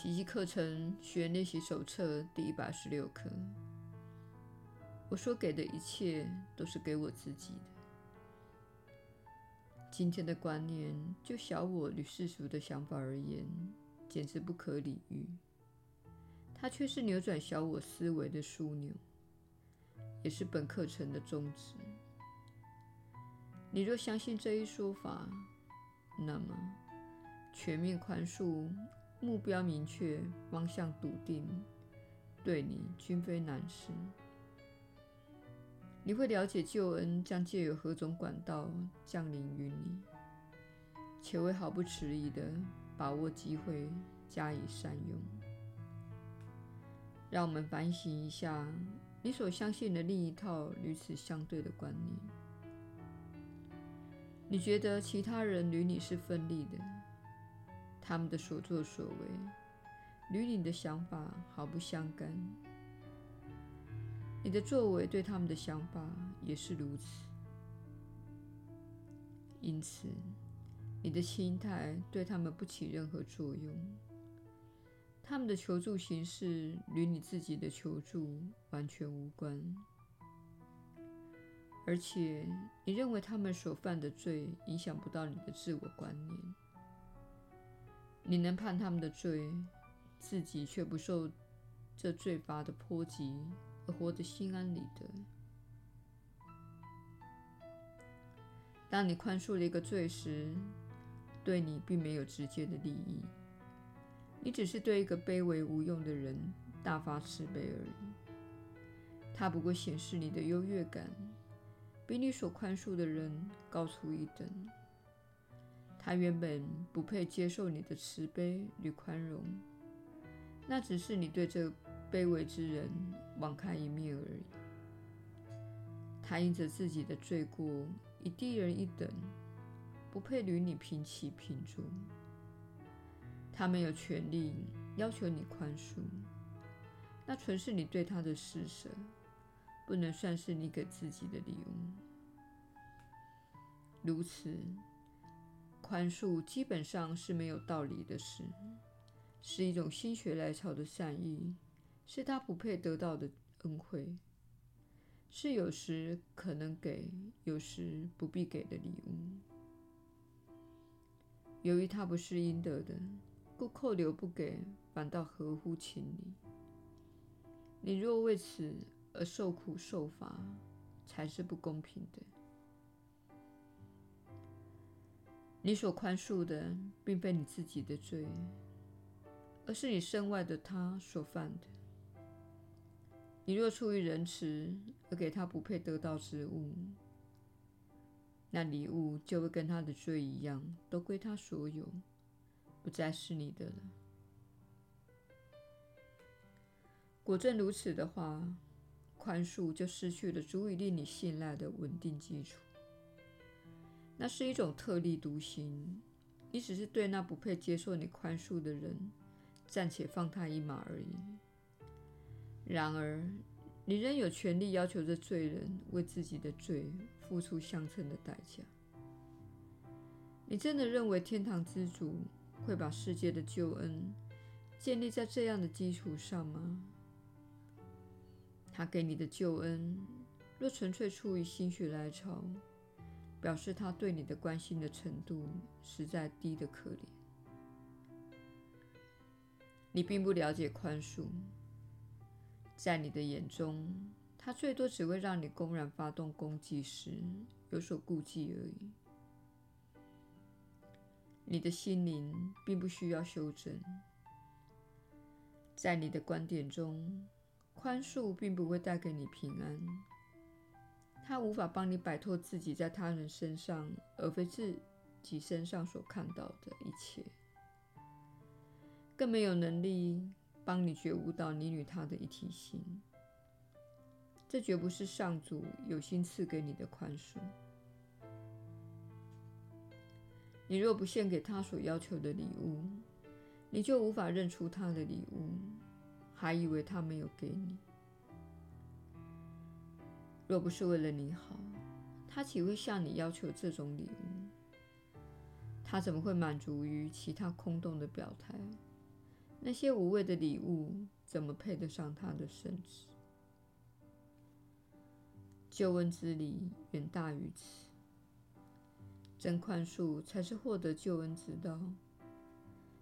奇迹课程学练习手册第一百二十六课。我所给的一切都是给我自己的。今天的观念，就小我与世俗的想法而言，简直不可理喻。它却是扭转小我思维的枢纽，也是本课程的宗旨。你若相信这一说法，那么全面宽恕。目标明确，方向笃定，对你均非难事。你会了解救恩将借由何种管道降临于你，且会毫不迟疑地把握机会加以善用。让我们反省一下你所相信的另一套与此相对的观念。你觉得其他人与你是分立的？他们的所作所为与你的想法毫不相干，你的作为对他们的想法也是如此。因此，你的心态对他们不起任何作用。他们的求助形式与你自己的求助完全无关，而且你认为他们所犯的罪影响不到你的自我观念。你能判他们的罪，自己却不受这罪罚的波及，而活得心安理得。当你宽恕了一个罪时，对你并没有直接的利益，你只是对一个卑微无用的人大发慈悲而已。他不过显示你的优越感，比你所宽恕的人高出一等。他原本不配接受你的慈悲与宽容，那只是你对这卑微之人网开一面而已。他因着自己的罪过，已低人一等，不配与你平起平坐。他没有权利要求你宽恕，那纯是你对他的施舍，不能算是你给自己的礼物。如此。宽恕基本上是没有道理的事，是一种心血来潮的善意，是他不配得到的恩惠，是有时可能给，有时不必给的礼物。由于他不是应得的，故扣留不给，反倒合乎情理。你若为此而受苦受罚，才是不公平的。你所宽恕的，并非你自己的罪，而是你身外的他所犯的。你若出于仁慈而给他不配得到之物，那礼物就会跟他的罪一样，都归他所有，不再是你的了。果真如此的话，宽恕就失去了足以令你信赖的稳定基础。那是一种特立独行，你只是对那不配接受你宽恕的人暂且放他一马而已。然而，你仍有权利要求这罪人为自己的罪付出相称的代价。你真的认为天堂之主会把世界的救恩建立在这样的基础上吗？他给你的救恩，若纯粹出于心血来潮，表示他对你的关心的程度实在低得可怜。你并不了解宽恕，在你的眼中，他最多只会让你公然发动攻击时有所顾忌而已。你的心灵并不需要修正，在你的观点中，宽恕并不会带给你平安。他无法帮你摆脱自己在他人身上而非自己身上所看到的一切，更没有能力帮你觉悟到你与他的一体性。这绝不是上主有心赐给你的宽恕。你若不献给他所要求的礼物，你就无法认出他的礼物，还以为他没有给你。若不是为了你好，他岂会向你要求这种礼物？他怎么会满足于其他空洞的表态，那些无谓的礼物怎么配得上他的圣旨？救恩之礼远大于此。真宽恕才是获得救恩之道，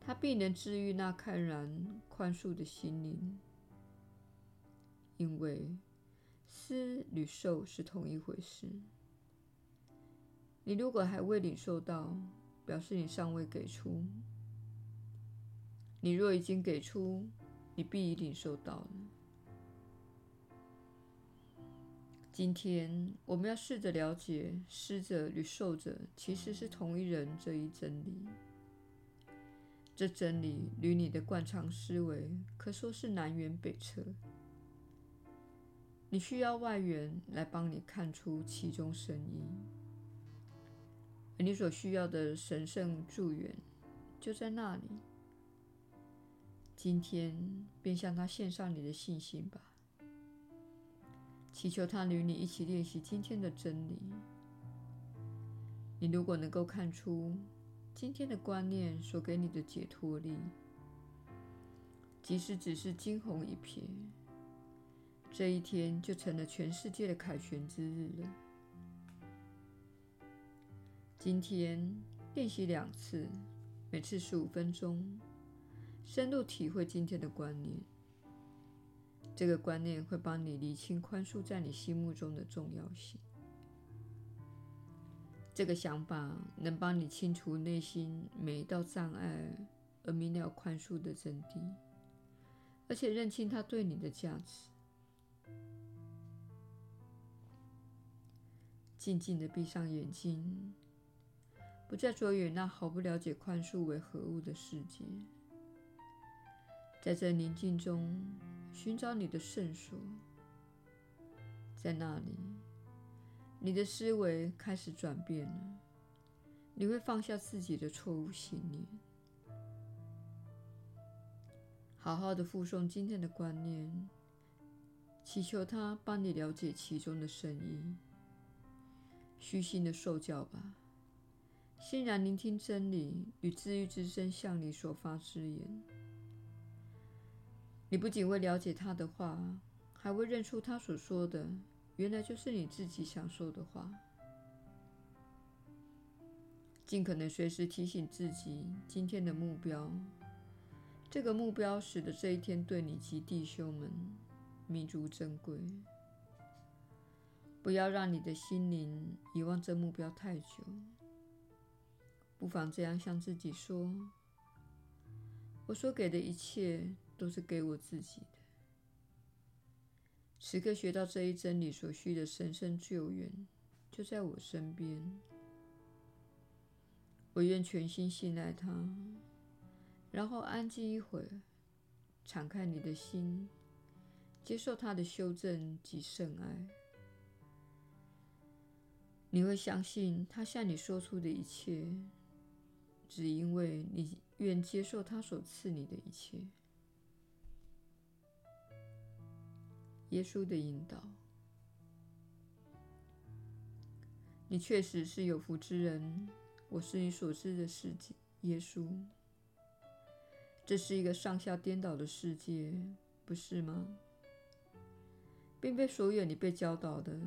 他必能治愈那慨然宽恕的心灵，因为施与受是同一回事。你如果还未领受到，表示你尚未给出；你若已经给出，你必已领受到了。今天我们要试着了解施者与受者其实是同一人这一真理。这真理与你的惯常思维可说是南辕北辙。你需要外援来帮你看出其中深意，而你所需要的神圣助援就在那里。今天便向他献上你的信心吧。祈求他与你一起练习今天的真理。你如果能够看出今天的观念所给你的解脱力，即使只是惊鸿一瞥，这一天就成了全世界的凯旋之日了。今天练习两次，每次十五分钟，深入体会今天的观念。这个观念会帮你厘清宽恕在你心目中的重要性。这个想法能帮你清除内心每一道障碍，而明了宽恕的真谛，而且认清它对你的价值。静静的闭上眼睛，不再着眼那毫不了解宽恕为何物的世界，在这宁静中。寻找你的圣所，在那里，你的思维开始转变了。你会放下自己的错误信念，好好的附送今天的观念，祈求他帮你了解其中的深意。虚心的受教吧，欣然聆听真理与治愈之声向你所发之言。你不仅会了解他的话，还会认出他所说的原来就是你自己想说的话。尽可能随时提醒自己今天的目标，这个目标使得这一天对你及弟兄们弥足珍贵。不要让你的心灵遗忘这目标太久，不妨这样向自己说：“我所给的一切。”都是给我自己的。此刻学到这一真理所需的神圣救援，就在我身边。我愿全心信赖他，然后安静一会儿，敞开你的心，接受他的修正及圣爱。你会相信他向你说出的一切，只因为你愿接受他所赐你的一切。耶稣的引导，你确实是有福之人。我是你所知的世界，耶稣。这是一个上下颠倒的世界，不是吗？并非所有你被教导的、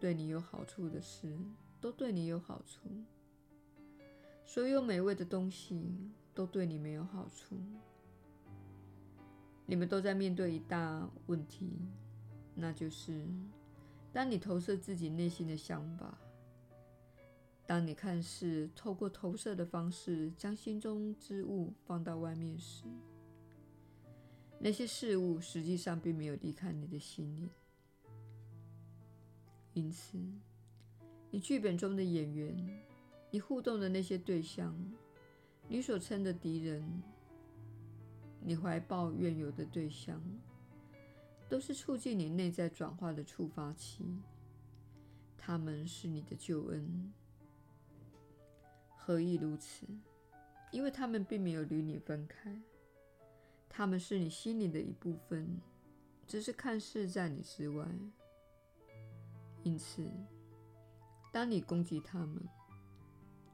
对你有好处的事，都对你有好处；所有美味的东西，都对你没有好处。你们都在面对一大问题。那就是，当你投射自己内心的想法，当你看似透过投射的方式将心中之物放到外面时，那些事物实际上并没有离开你的心里。因此，你剧本中的演员，你互动的那些对象，你所称的敌人，你怀抱怨尤的对象。都是促进你内在转化的触发器，他们是你的救恩。何以如此？因为他们并没有与你分开，他们是你心里的一部分，只是看似在你之外。因此，当你攻击他们，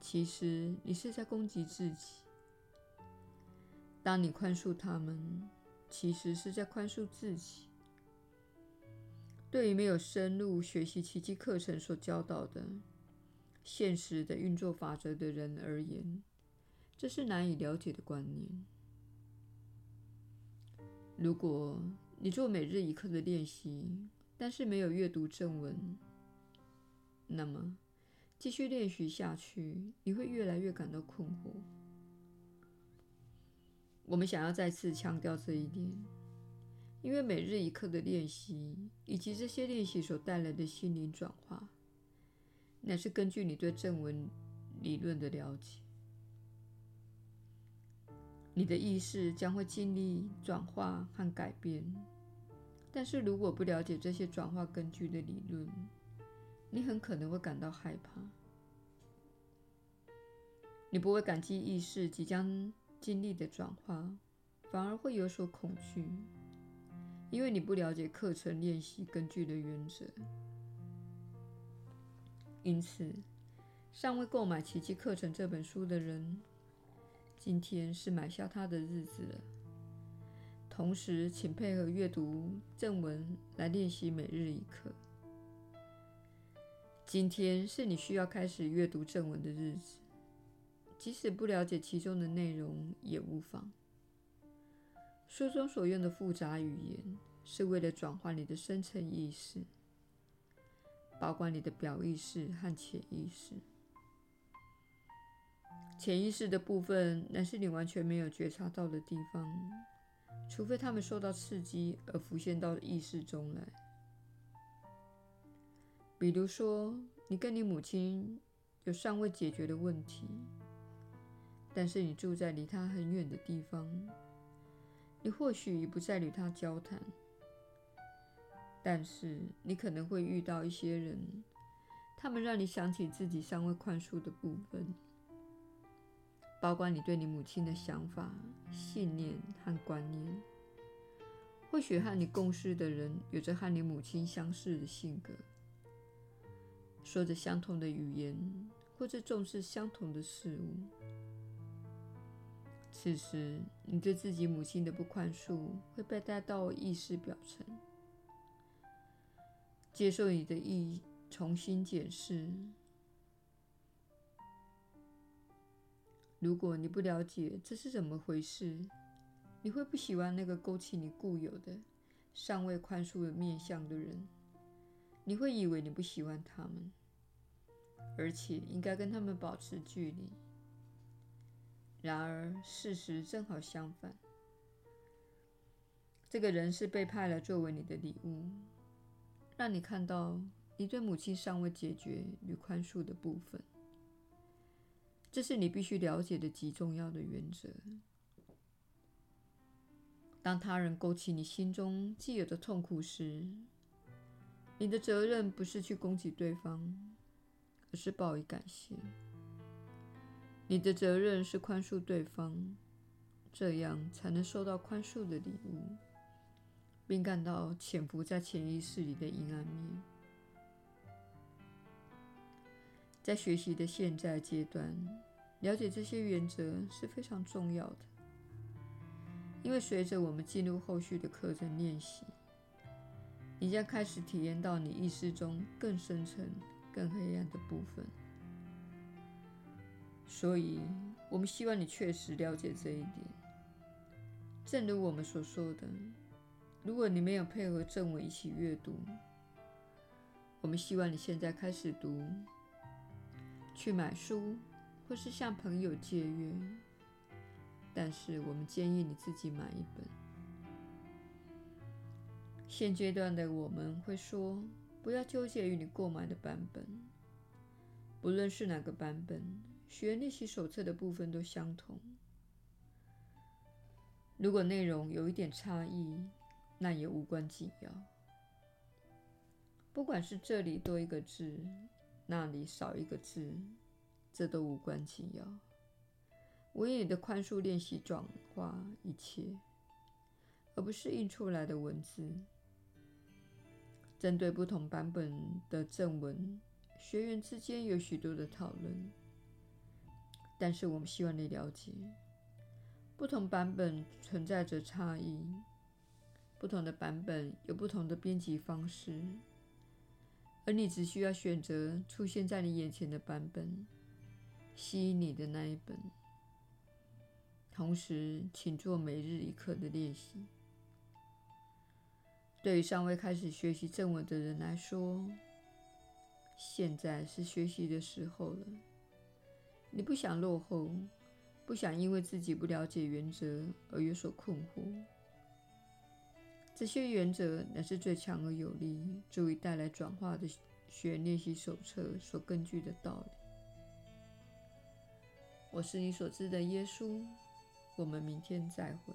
其实你是在攻击自己。当你宽恕他们，其实是在宽恕自己。对于没有深入学习奇迹课程所教导的现实的运作法则的人而言，这是难以了解的观念。如果你做每日一课的练习，但是没有阅读正文，那么继续练习下去，你会越来越感到困惑。我们想要再次强调这一点，因为每日一课的练习以及这些练习所带来的心灵转化，乃是根据你对正文理论的了解。你的意识将会尽力转化和改变，但是如果不了解这些转化根据的理论，你很可能会感到害怕。你不会感激意识即将经历的转化，反而会有所恐惧，因为你不了解课程练习根据的原则。因此，尚未购买《奇迹课程》这本书的人，今天是买下它的日子了。同时，请配合阅读正文来练习每日一课。今天是你需要开始阅读正文的日子，即使不了解其中的内容也无妨。书中所用的复杂语言是为了转换你的深层意识，包括你的表意识和潜意识。潜意识的部分乃是你完全没有觉察到的地方，除非他们受到刺激而浮现到意识中来。比如说，你跟你母亲有尚未解决的问题，但是你住在离她很远的地方，你或许已不再与她交谈，但是你可能会遇到一些人，他们让你想起自己尚未宽恕的部分。包括你对你母亲的想法、信念和观念，或许和你共事的人有着和你母亲相似的性格，说着相同的语言，或者重视相同的事物。此时，你对自己母亲的不宽恕会被带到意识表层，接受你的意重新检视。如果你不了解这是怎么回事，你会不喜欢那个勾起你固有的、尚未宽恕的面相的人。你会以为你不喜欢他们，而且应该跟他们保持距离。然而，事实正好相反。这个人是被派来作为你的礼物，让你看到你对母亲尚未解决与宽恕的部分。这是你必须了解的极重要的原则。当他人勾起你心中既有的痛苦时，你的责任不是去攻击对方，而是报以感谢。你的责任是宽恕对方，这样才能收到宽恕的礼物，并感到潜伏在潜意识里的阴暗面。在学习的现在阶段，了解这些原则是非常重要的，因为随着我们进入后续的课程练习，你将开始体验到你意识中更深层、更黑暗的部分。所以，我们希望你确实了解这一点。正如我们所说的，如果你没有配合正文一起阅读，我们希望你现在开始读。去买书，或是向朋友借阅，但是我们建议你自己买一本。现阶段的我们会说，不要纠结于你购买的版本，不论是哪个版本，学练习手册的部分都相同。如果内容有一点差异，那也无关紧要。不管是这里多一个字，那里少一个字，这都无关紧要。我以你的宽恕练习转化一切，而不是印出来的文字。针对不同版本的正文，学员之间有许多的讨论。但是我们希望你了解，不同版本存在着差异，不同的版本有不同的编辑方式，而你只需要选择出现在你眼前的版本，吸引你的那一本。同时，请做每日一课的练习。对于尚未开始学习正文的人来说，现在是学习的时候了。你不想落后，不想因为自己不了解原则而有所困惑。这些原则乃是最强而有力、足以带来转化的学练习手册所根据的道理。我是你所知的耶稣。我们明天再会。